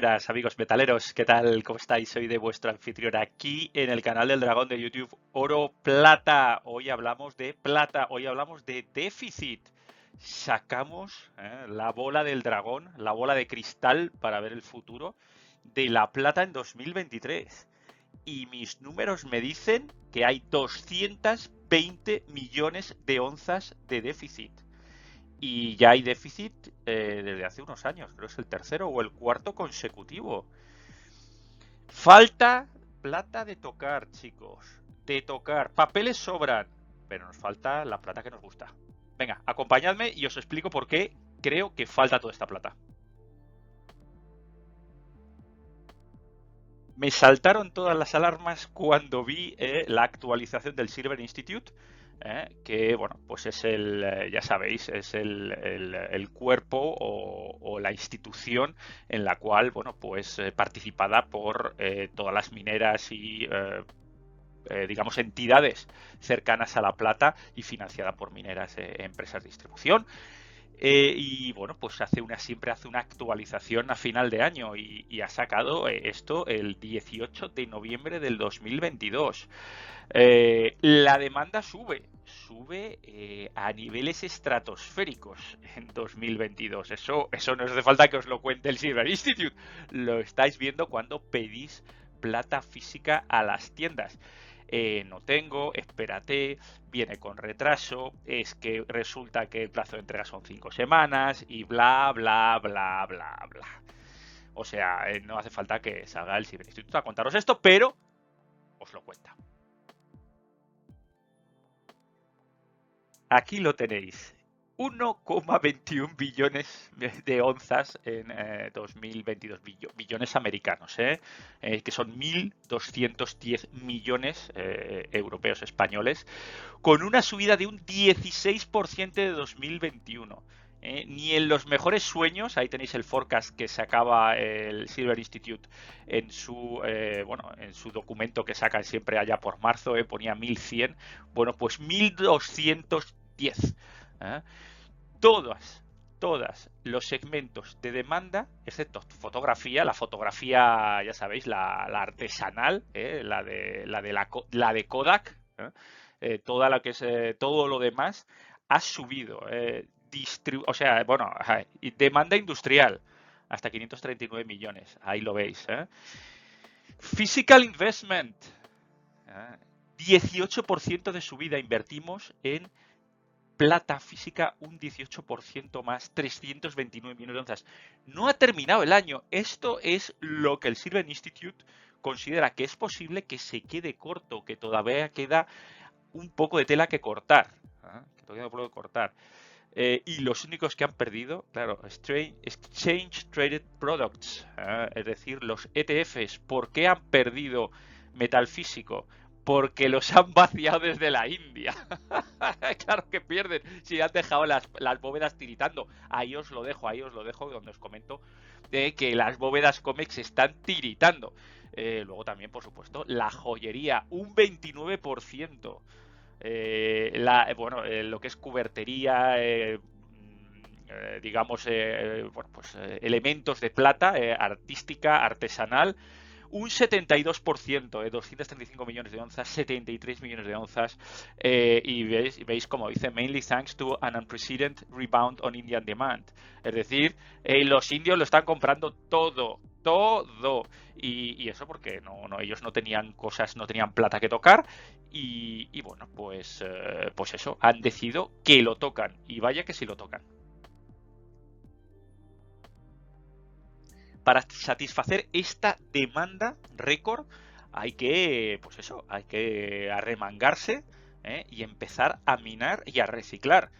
buenas amigos metaleros, ¿qué tal? ¿Cómo estáis? Soy de vuestro anfitrión aquí en el canal del dragón de YouTube Oro Plata. Hoy hablamos de plata, hoy hablamos de déficit. Sacamos eh, la bola del dragón, la bola de cristal para ver el futuro de la plata en 2023. Y mis números me dicen que hay 220 millones de onzas de déficit y ya hay déficit eh, desde hace unos años, creo que es el tercero o el cuarto consecutivo. Falta plata de tocar, chicos, de tocar. Papeles sobran, pero nos falta la plata que nos gusta. Venga, acompañadme y os explico por qué creo que falta toda esta plata. Me saltaron todas las alarmas cuando vi eh, la actualización del Silver Institute ¿eh? que bueno, pues es el, eh, ya sabéis, es el, el, cuerpo o, la institución en la cual, bueno, pues eh, participada por todas las mineras y digamos entidades cercanas a la plata y financiada por mineras empresas de distribución. Y bueno, pues hace una, siempre hace una actualización a final de año y, ha sacado esto el 18 de noviembre del 2022. Eh, la demanda sube, sube eh, a niveles estratosféricos en 2022. Eso, eso no hace falta que os lo cuente el Silver Institute. Lo estáis viendo cuando pedís plata física a las tiendas. Eh, no tengo, espérate, viene con retraso, es que resulta que el plazo de entrega son cinco semanas y bla, bla, bla, bla, bla. O sea, no hace falta que salga el Silver Institute a contaros esto, pero os lo cuenta. Aquí lo tenéis. 1,21 billones de onzas en 2022, eh, billones americanos, ¿eh? Eh, que son 1.210 millones europeos españoles, con una subida de un 16% de 2021. ni en los mejores sueños, ahí tenéis el forecast que sacaba el Silver Institute en su bueno en su documento que sacan siempre allá por marzo, ponía 1100, bueno pues 1200 10. ¿Eh? Todas, todas los segmentos de demanda, excepto fotografía, la fotografía, ya sabéis, la, artesanal, ¿eh? la, de, la, de Kodak, ¿eh? toda la que es, todo lo demás ha subido. o sea, bueno, demanda industrial hasta 539 millones, ahí lo veis. Physical investment, 18% de subida invertimos en plata física un 18% más, 329 millones de onzas. No ha terminado el año. Esto es lo que el Silver Institute considera que es posible que se quede corto, que todavía queda un poco de tela que cortar. ¿ah? Todavía no cortar. Eh, y los únicos que han perdido, claro, Exchange Traded Products, ¿ah? es decir, los ETFs. ¿Por qué han perdido metal físico? Porque los han vaciado desde la India. claro que pierden si han dejado las, bóvedas tiritando. Ahí os lo dejo, ahí os lo dejo, donde os comento que las bóvedas COMEX están tiritando. Eh, luego también, por supuesto, la joyería, un 29%. Eh, la, bueno, eh, lo que es cubertería, mm, digamos, bueno, pues elementos de plata, artística, artesanal, un 72%, de 235 millones de onzas, 73 millones de onzas. Eh, y veis, veis como dice, mainly thanks to an unprecedented rebound on Indian demand. Es decir, eh, los indios lo están comprando todo, todo. Y, eso porque no, no, ellos no tenían cosas, no tenían plata que tocar. Y, bueno, pues, eh, pues eso, han decidido que lo tocan. Y vaya que sí lo tocan. Para satisfacer esta demanda récord hay que, pues eso, hay que arremangarse ¿eh? y empezar a minar y a reciclar.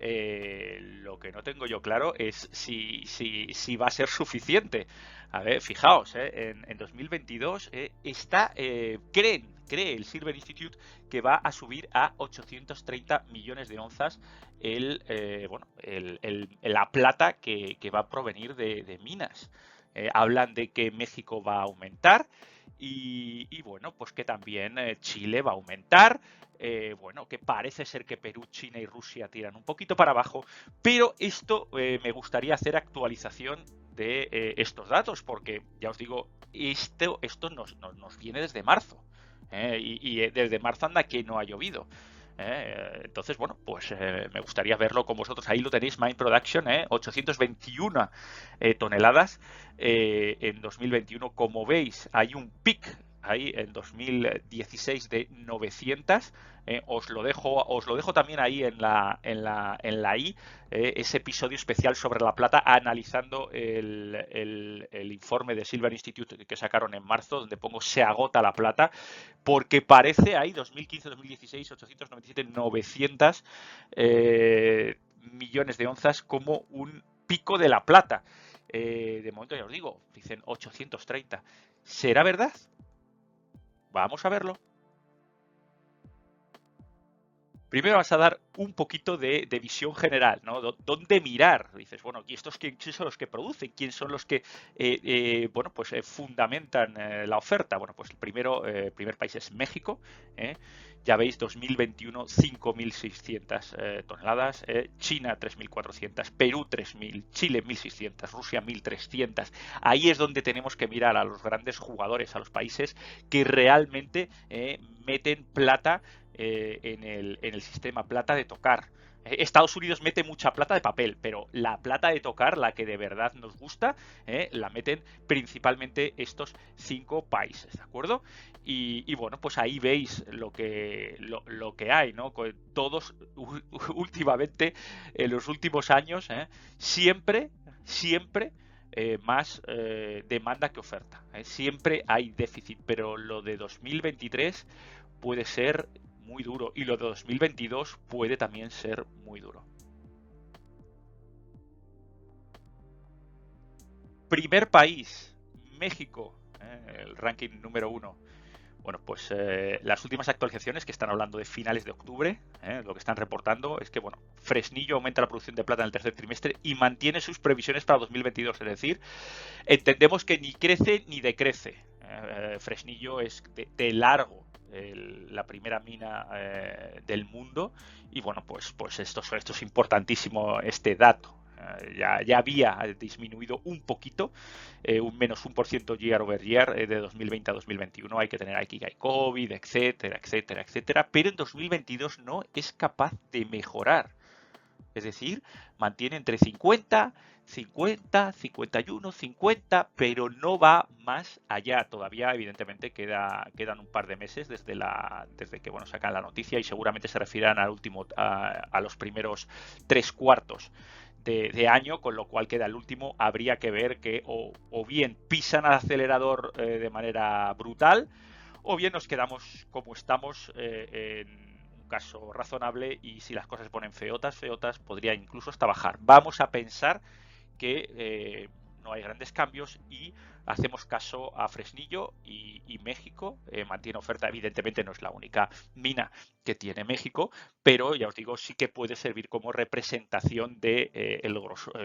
Eh, lo que no tengo yo claro es si, si, si, va a ser suficiente. A ver, fijaos, ¿eh? en, 2022 está, creen, cree el Silver Institute que va a subir a 830 millones de onzas el, bueno, el, la plata que, va a provenir de minas. Eh, hablan de que México va a aumentar y, bueno, pues que también eh, Chile va a aumentar. Eh, bueno, que parece ser que Perú, China y Rusia tiran un poquito para abajo, pero esto me gustaría hacer actualización de estos datos, porque ya os digo, esto, esto nos, viene desde marzo, y, y, desde marzo anda que no ha llovido. ¿Eh? Entonces, bueno, pues eh, me gustaría verlo con vosotros. Ahí lo tenéis, Mind Production, 821 ¿eh? toneladas en 2021. Como veis, hay un pic ahí en 2016 de 900. Eh, os lo dejo, os lo dejo también ahí en la, en la, en la I, eh, ese episodio especial sobre la plata, analizando el, el, informe de Silver Institute que sacaron en marzo, donde pongo se agota la plata, porque parece ahí 2015, 2016, 897, 900 millones de onzas como un pico de la plata. Eh, de momento ya os digo, dicen 830. ¿Será verdad? Vamos a verlo. Primero vas a dar un poquito de, visión general, ¿no? ¿Dónde mirar? Dices, bueno, ¿y estos quién son los que producen? ¿Quién son los que, eh, eh, bueno, pues eh, fundamentan la oferta? Bueno, pues el primero, primer país es México. Ya veis, 2021, 5.600 toneladas. China, 3.400. Perú, 3.000. Chile, 1.600. Rusia, 1.300. Ahí es donde tenemos que mirar a los grandes jugadores, a los países que realmente meten plata eh, en, el, en el sistema plata de tocar. Eh, Estados Unidos mete mucha plata de papel, pero la plata de tocar, la que de verdad nos gusta, eh, la meten principalmente estos cinco países, ¿de acuerdo? Y, bueno, pues ahí veis lo que, lo, que hay, ¿no? Todos últimamente, en los últimos años, siempre, siempre más demanda que oferta. Siempre hay déficit, pero lo de 2023 puede ser muy duro y lo de 2022 puede también ser muy duro. Primer país, México, eh, el ranking número uno. Bueno, pues eh, las últimas actualizaciones que están hablando de finales de octubre, eh, lo que están reportando es que, bueno, Fresnillo aumenta la producción de plata en el tercer trimestre y mantiene sus previsiones para 2022. Es decir, entendemos que ni crece ni decrece. Fresnillo es de largo la primera mina eh, del mundo y bueno pues pues esto, esto es importantísimo este dato eh, ya, ya, había disminuido un poquito, eh, un menos un por ciento year over year de 2020 a 2021. Hay que tener aquí hay COVID, etcétera, etcétera, etcétera. Pero en 2022 no es capaz de mejorar. Es decir, mantiene entre 50 50, 51, 50, pero no va más allá. Todavía, evidentemente, queda, quedan un par de meses desde, la, desde que bueno, sacan la noticia y seguramente se refieran al último, a, los primeros tres cuartos. De, año, con lo cual queda el último, habría que ver que o, bien pisan al acelerador eh, de manera brutal, o bien nos quedamos como estamos eh, en un caso razonable y si las cosas se ponen feotas, feotas, podría incluso hasta bajar. Vamos a pensar que eh, no hay grandes cambios y hacemos caso a Fresnillo y, México eh, mantiene oferta. Evidentemente no es la única mina que tiene México, pero ya os digo, sí que puede servir como representación de eh, el,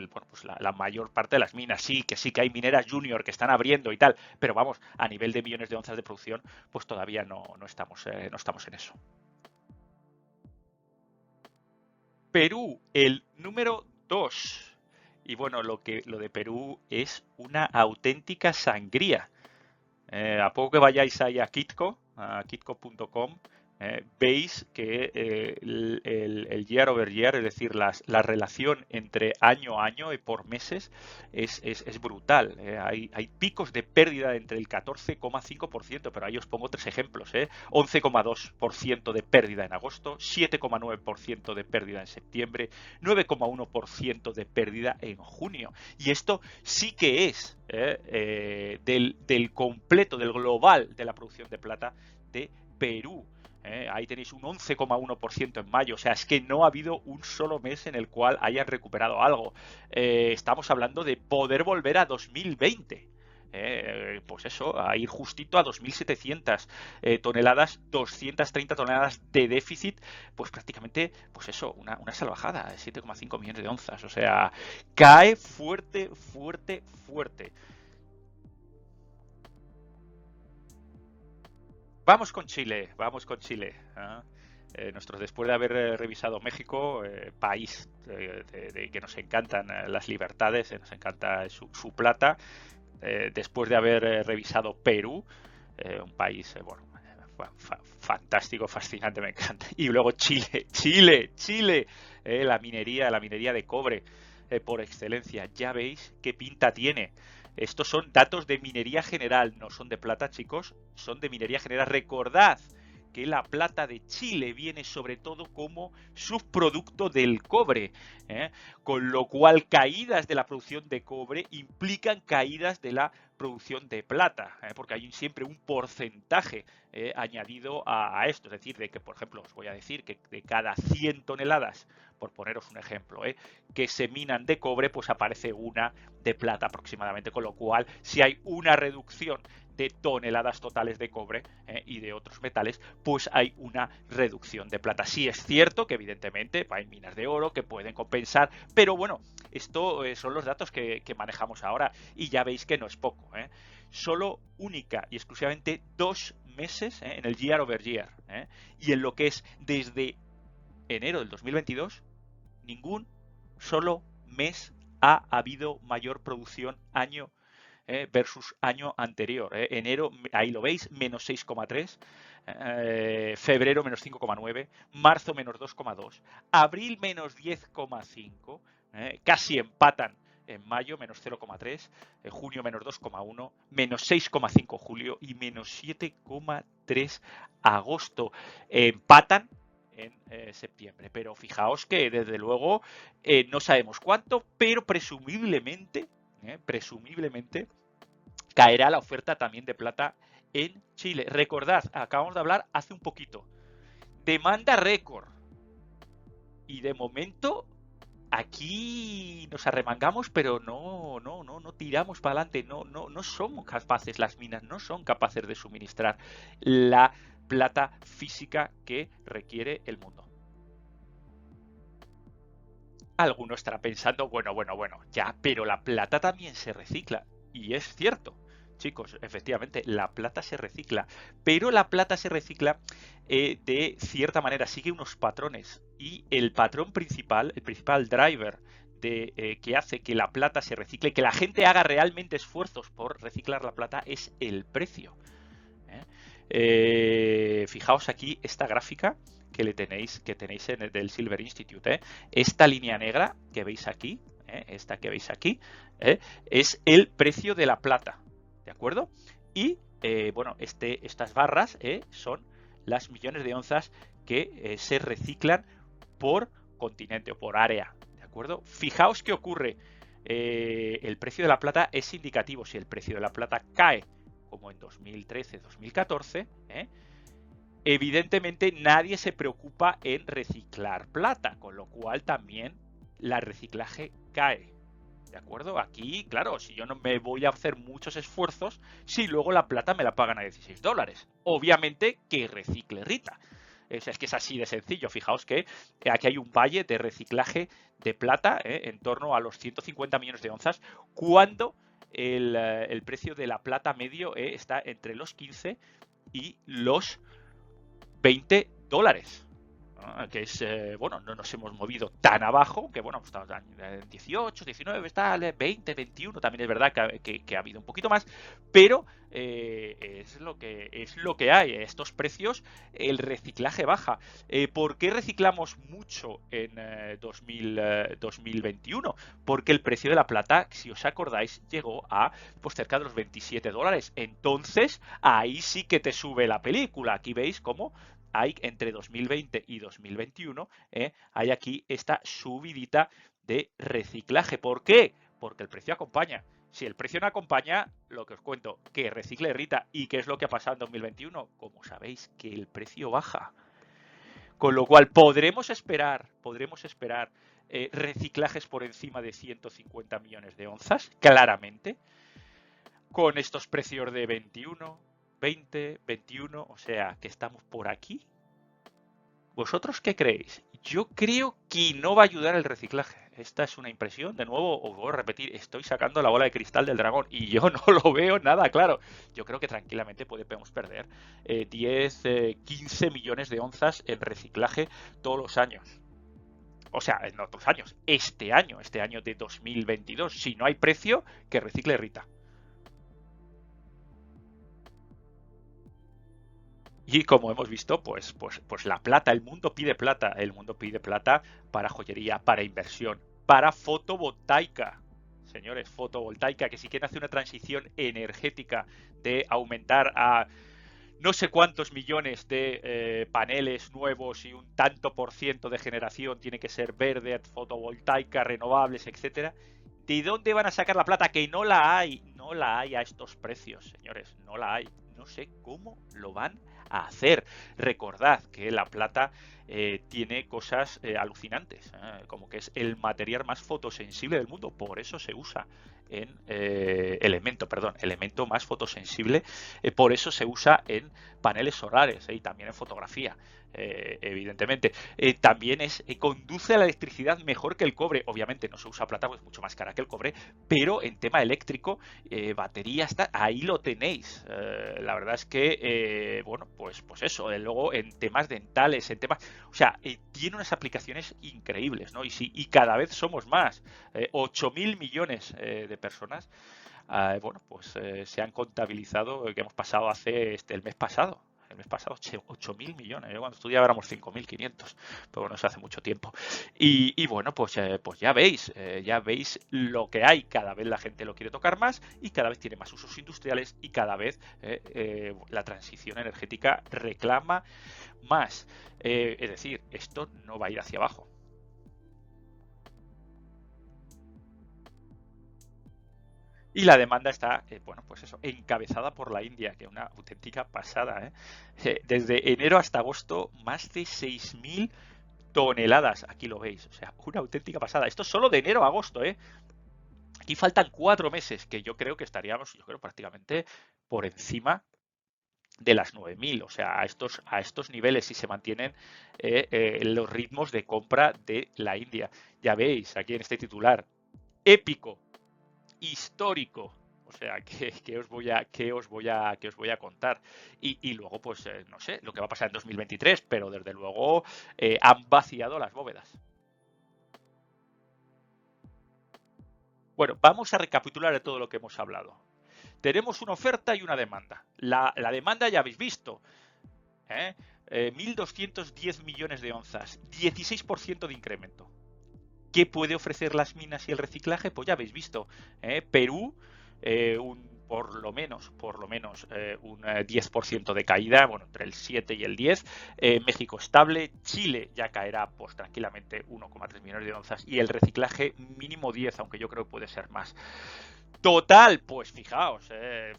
pues la, mayor parte de las minas. Sí, que sí que hay mineras junior que están abriendo y tal, pero vamos, a nivel de millones de onzas de producción, pues todavía no, no estamos, no estamos en eso. Perú, el número 2 y bueno, lo, que, lo de Perú es una auténtica sangría. Eh, a poco que vayáis ahí a Kitco, a kitco.com, eh, veis que eh, el, year over year, es decir, la relación entre año a año y por meses es, brutal. Eh. Hay, picos de pérdida entre el 14,5%, pero ahí os pongo tres ejemplos. 11,2% de pérdida en agosto, 7,9% de pérdida en septiembre, 9,1% de pérdida en junio. Y esto sí que es del, del completo, del global de la producción de plata de Perú. ¿Eh? ahí tenéis un 11,1% en mayo. O sea, es que no ha habido un solo mes en el cual hayan recuperado algo. Eh, estamos hablando de poder volver a 2020. Eh, pues eso, a ir justito a 2.700 toneladas, 230 toneladas de déficit, pues prácticamente, pues eso, una, una salvajada, 7,5 millones de onzas. O sea, cae fuerte, fuerte, fuerte. Vamos con Chile, vamos con Chile. ¿ah? Eh, después de haber eh, revisado México, eh, país de, que nos encantan las libertades, nos encanta su, plata, después de haber revisado Perú, un país, bueno, fantástico, fascinante, me encanta. Y luego Chile, Chile, Chile, la minería, la minería de cobre por excelencia. Ya veis qué pinta tiene. Estos son datos de minería general, no son de plata, chicos, son de minería general. Recordad que la plata de Chile viene sobre todo como subproducto del cobre, ¿eh? con lo cual caídas de la producción de cobre implican caídas de la producción de plata, ¿eh? porque hay siempre un porcentaje eh, añadido a, esto, es decir, de que, por ejemplo, os voy a decir que de cada 100 toneladas, por poneros un ejemplo, que se minan de cobre, pues aparece una de plata aproximadamente, con lo cual si hay una reducción de toneladas totales de cobre eh, y de otros metales, pues hay una reducción de plata. Sí es cierto que evidentemente hay minas de oro que pueden compensar, pero bueno, esto eh, son los datos que, manejamos ahora y ya veis que no es poco. Eh. Solo única y exclusivamente dos meses en el year over year y en lo que es desde enero del 2022, ningún solo mes ha habido mayor producción año eh, versus año anterior. Eh. Enero, ahí lo veis, menos 6,3. Eh, febrero menos 5,9, marzo menos 2,2, abril menos 10,5, casi empatan en mayo menos 0,3, en junio menos 2,1, menos 6,5 julio y menos 7,3 agosto. Empatan en septiembre. Pero fijaos que desde luego no sabemos cuánto, pero presumiblemente ¿eh? presumiblemente caerá la oferta también de plata en Chile. Recordad, acabamos de hablar hace un poquito. Demanda récord. Y de momento aquí nos arremangamos, pero no, no, no, no tiramos para adelante. No, no, no somos capaces, las minas no son capaces de suministrar la plata física que requiere el mundo alguno estará pensando, bueno, bueno, bueno, ya, pero la plata también se recicla. Y es cierto, chicos, efectivamente, la plata se recicla, pero la plata se recicla eh, de cierta manera, sigue unos patrones. Y el patrón principal, el principal driver de, eh, que hace que la plata se recicle, que la gente haga realmente esfuerzos por reciclar la plata, es el precio. ¿eh? fijaos aquí esta gráfica que le tenéis, que tenéis en el del Silver Institute. Esta línea negra que veis aquí, esta que veis aquí, es el precio de la plata, ¿de acuerdo? Y bueno, este, estas barras son las millones de onzas que se reciclan por continente o por área, ¿de acuerdo? Fijaos qué ocurre. el precio de la plata es indicativo. Si el precio de la plata cae, como en 2013-2014, ¿eh? Evidentemente nadie se preocupa en reciclar plata, con lo cual también la reciclaje cae. ¿De acuerdo? Aquí, claro, si yo no me voy a hacer muchos esfuerzos, si luego la plata me la pagan a 16 dólares. Obviamente que recicle Rita. Es, que es así de sencillo. Fijaos que aquí hay un valle de reciclaje de plata ¿eh? en torno a los 150 millones de onzas, cuando el, eh, precio de la plata medio ¿eh? está entre los 15 y los 20 dólares. Que es, eh, bueno, no nos hemos movido tan abajo, que bueno, estamos en 18, 19, está 20, 21, también es verdad que, ha habido un poquito más, pero eh, es, lo que, es lo que hay. Estos precios, el reciclaje baja. Eh, ¿Por qué reciclamos mucho en 2021? Porque el precio de la plata, si os acordáis, llegó a pues cerca de los 27 dólares. Entonces, ahí sí que te sube la película. Aquí veis cómo hay entre 2020 y 2021, ¿eh? hay aquí esta subidita de reciclaje. ¿Por qué? Porque el precio acompaña. Si el precio no acompaña, lo que os cuento, que recicle Rita. ¿Y qué es lo que ha pasado en 2021? Como sabéis, que el precio baja. Con lo cual podremos esperar, podremos esperar eh, reciclajes por encima de 150 millones de onzas, claramente, con estos precios de 21, 20, 21, o sea, que estamos por aquí. ¿Vosotros qué creéis? Yo creo que no va a ayudar el reciclaje. esta es una impresión, de nuevo, os voy a repetir, estoy sacando la bola de cristal del dragón y yo no lo veo nada claro. Yo creo que tranquilamente podemos perder 10, eh, 15 eh, millones de onzas en reciclaje todos los años. O sea, en otros años, este año, este año de 2022, si no hay precio, que recicle Rita. Y como hemos visto, pues, pues, pues la plata, el mundo pide plata, el mundo pide plata para joyería, para inversión, para fotovoltaica. Señores, fotovoltaica, que si quieren hacer una transición energética de aumentar a no sé cuántos millones de eh, paneles nuevos y un tanto por ciento de generación tiene que ser verde, fotovoltaica, renovables, etcétera. ¿De dónde van a sacar la plata? Que no la hay, no la hay a estos precios, señores, no la hay. No sé cómo lo van a hacer. Recordad que la plata eh, tiene cosas eh, alucinantes, ¿eh? como que es el material más fotosensible del mundo, por eso se usa en elemento, perdón, elemento más fotosensible, por eso se usa en paneles solares y también en fotografía. Evidentemente. También es conduce a la electricidad mejor que el cobre. Obviamente no se usa plata, pues es mucho más cara que el cobre, pero en tema eléctrico, batería está, ahí lo tenéis. la verdad es que, bueno, pues, pues eso. luego en temas dentales, en temas, o sea, tiene unas aplicaciones increíbles, ¿no? Y sí, y cada vez somos más, 8 mil millones de personas. bueno, pues se han contabilizado que hemos pasado hace este, el mes pasado el mes pasado 8.000 millones. Yo cuando estudiaba éramos 5.500, pero bueno, eso hace mucho tiempo. Y, bueno, pues, eh, pues ya veis, eh, ya veis lo que hay. Cada vez la gente lo quiere tocar más y cada vez tiene más usos industriales y cada vez eh, la transición energética reclama más. es decir, esto no va a ir hacia abajo. Y la demanda está, eh, bueno, pues eso, encabezada por la India, que es una auténtica pasada. ¿eh? Eh, desde enero hasta agosto, más de 6.000 toneladas. Aquí lo veis, o sea, una auténtica pasada. Esto es solo de enero a agosto, ¿eh? Aquí faltan cuatro meses, que yo creo que estaríamos, yo creo, prácticamente por encima de las 9.000. O sea, a estos, a estos niveles, si se mantienen los ritmos de compra de la India. Ya veis, aquí en este titular, épico histórico. O sea, que, os voy a, que os voy a, que os voy a contar. Y, luego, pues, eh, no sé, lo que va a pasar en 2023, pero desde luego eh, han vaciado las bóvedas. Bueno, vamos a recapitular de todo lo que hemos hablado. Tenemos una oferta y una demanda. La, demanda ya habéis visto. ¿eh? 1.210 eh, millones de onzas, 16% de incremento. ¿Qué puede ofrecer las minas y el reciclaje? Pues ya habéis visto. ¿eh? Perú, eh, un, por lo menos, por lo menos eh, un 10% de caída, bueno, entre el 7 y el 10. México estable, Chile ya caerá pues tranquilamente 1,3 millones de onzas y el reciclaje mínimo 10, aunque yo creo que puede ser más. Total, pues fijaos,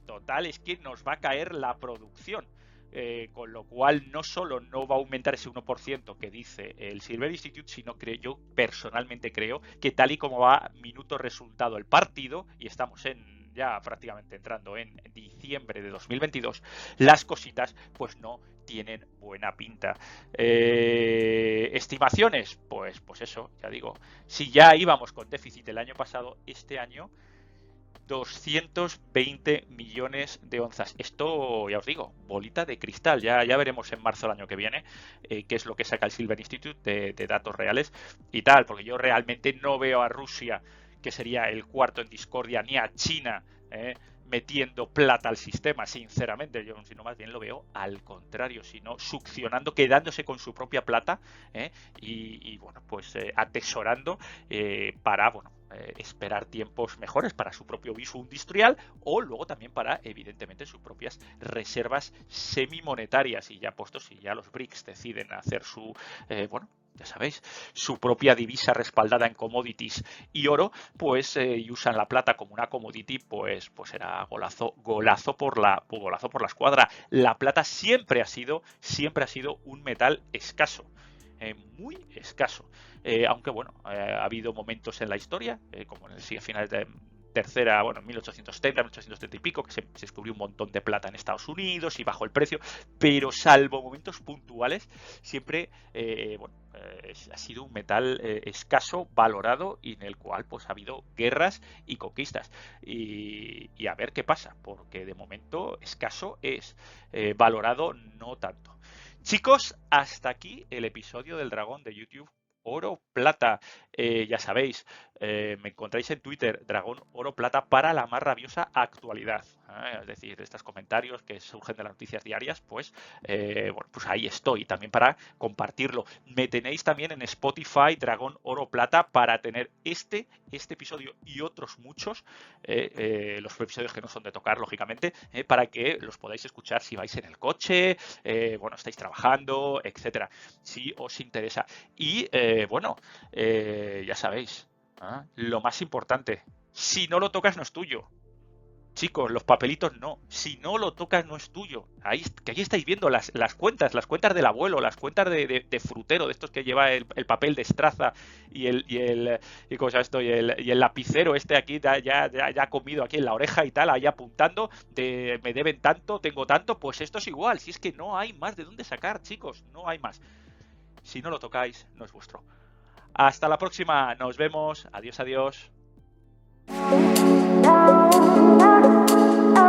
total es que nos va a caer la producción. Eh, con lo cual no solo no va a aumentar ese 1% que dice el Silver Institute, sino que yo personalmente creo que tal y como va minuto resultado el partido, y estamos en ya prácticamente entrando en diciembre de 2022, las cositas pues no tienen buena pinta. Eh, estimaciones, pues, pues eso, ya digo, si ya íbamos con déficit el año pasado, este año 220 millones de onzas. Esto, ya os digo, bolita de cristal. Ya, ya veremos en marzo del año que viene eh, qué es lo que saca el Silver Institute de, datos reales y tal, porque yo realmente no veo a Rusia, que sería el cuarto en discordia, ni a China. Eh, metiendo plata al sistema, sinceramente, yo sino más bien lo veo al contrario, sino succionando, quedándose con su propia plata eh, y, bueno, pues atesorando para, bueno, eh, esperar tiempos mejores para su propio viso industrial o luego también para, evidentemente, sus propias reservas semimonetarias. Y ya puestos, si ya los BRICS deciden hacer su, eh, bueno, ya sabéis, su propia divisa respaldada en commodities y oro, pues eh, y usan la plata como una commodity, pues pues será golazo, golazo por la golazo por la escuadra. La plata siempre ha sido siempre ha sido un metal escaso. Eh, muy escaso. Eh, aunque bueno, eh, ha habido momentos en la historia, como en el, a finales de tercera, bueno, en 1870, 1870 y pico, que se, descubrió un montón de plata en Estados Unidos y bajó el precio, pero salvo momentos puntuales, siempre, bueno, ha sido un metal escaso, valorado y en el cual pues ha habido guerras y conquistas. Y a ver qué pasa, porque de momento escaso es, valorado no tanto. Chicos, hasta aquí el episodio del dragón de YouTube oro, plata. Eh, ya sabéis, eh, me encontráis en Twitter, dragón oro, plata para la más rabiosa actualidad. ¿Eh? Es decir, estos comentarios que surgen de las noticias diarias, pues, bueno, pues ahí estoy también para compartirlo. Me tenéis también en Spotify, dragón oro, plata para tener este, este episodio y otros muchos, los episodios que no son de tocar, lógicamente, para que los podáis escuchar si vais en el coche, bueno, estáis trabajando, etcétera, si os interesa. Y eh, bueno, eh, ya sabéis, lo más importante, si no lo tocas no es tuyo. Chicos, los papelitos no. Si no lo tocas no es tuyo. Ahí, que ahí estáis viendo las, las cuentas, las cuentas del abuelo, las cuentas de, frutero, de estos que lleva el, papel de estraza y el, y el, y, esto? Y, el, lapicero este aquí ya, ya, ya, comido aquí en la oreja y tal, ahí apuntando de me deben tanto, tengo tanto, pues esto es igual. Si es que no hay más de dónde sacar, chicos, no hay más. Si no lo tocáis, no es vuestro. Hasta la próxima, nos vemos. Adiós, adiós.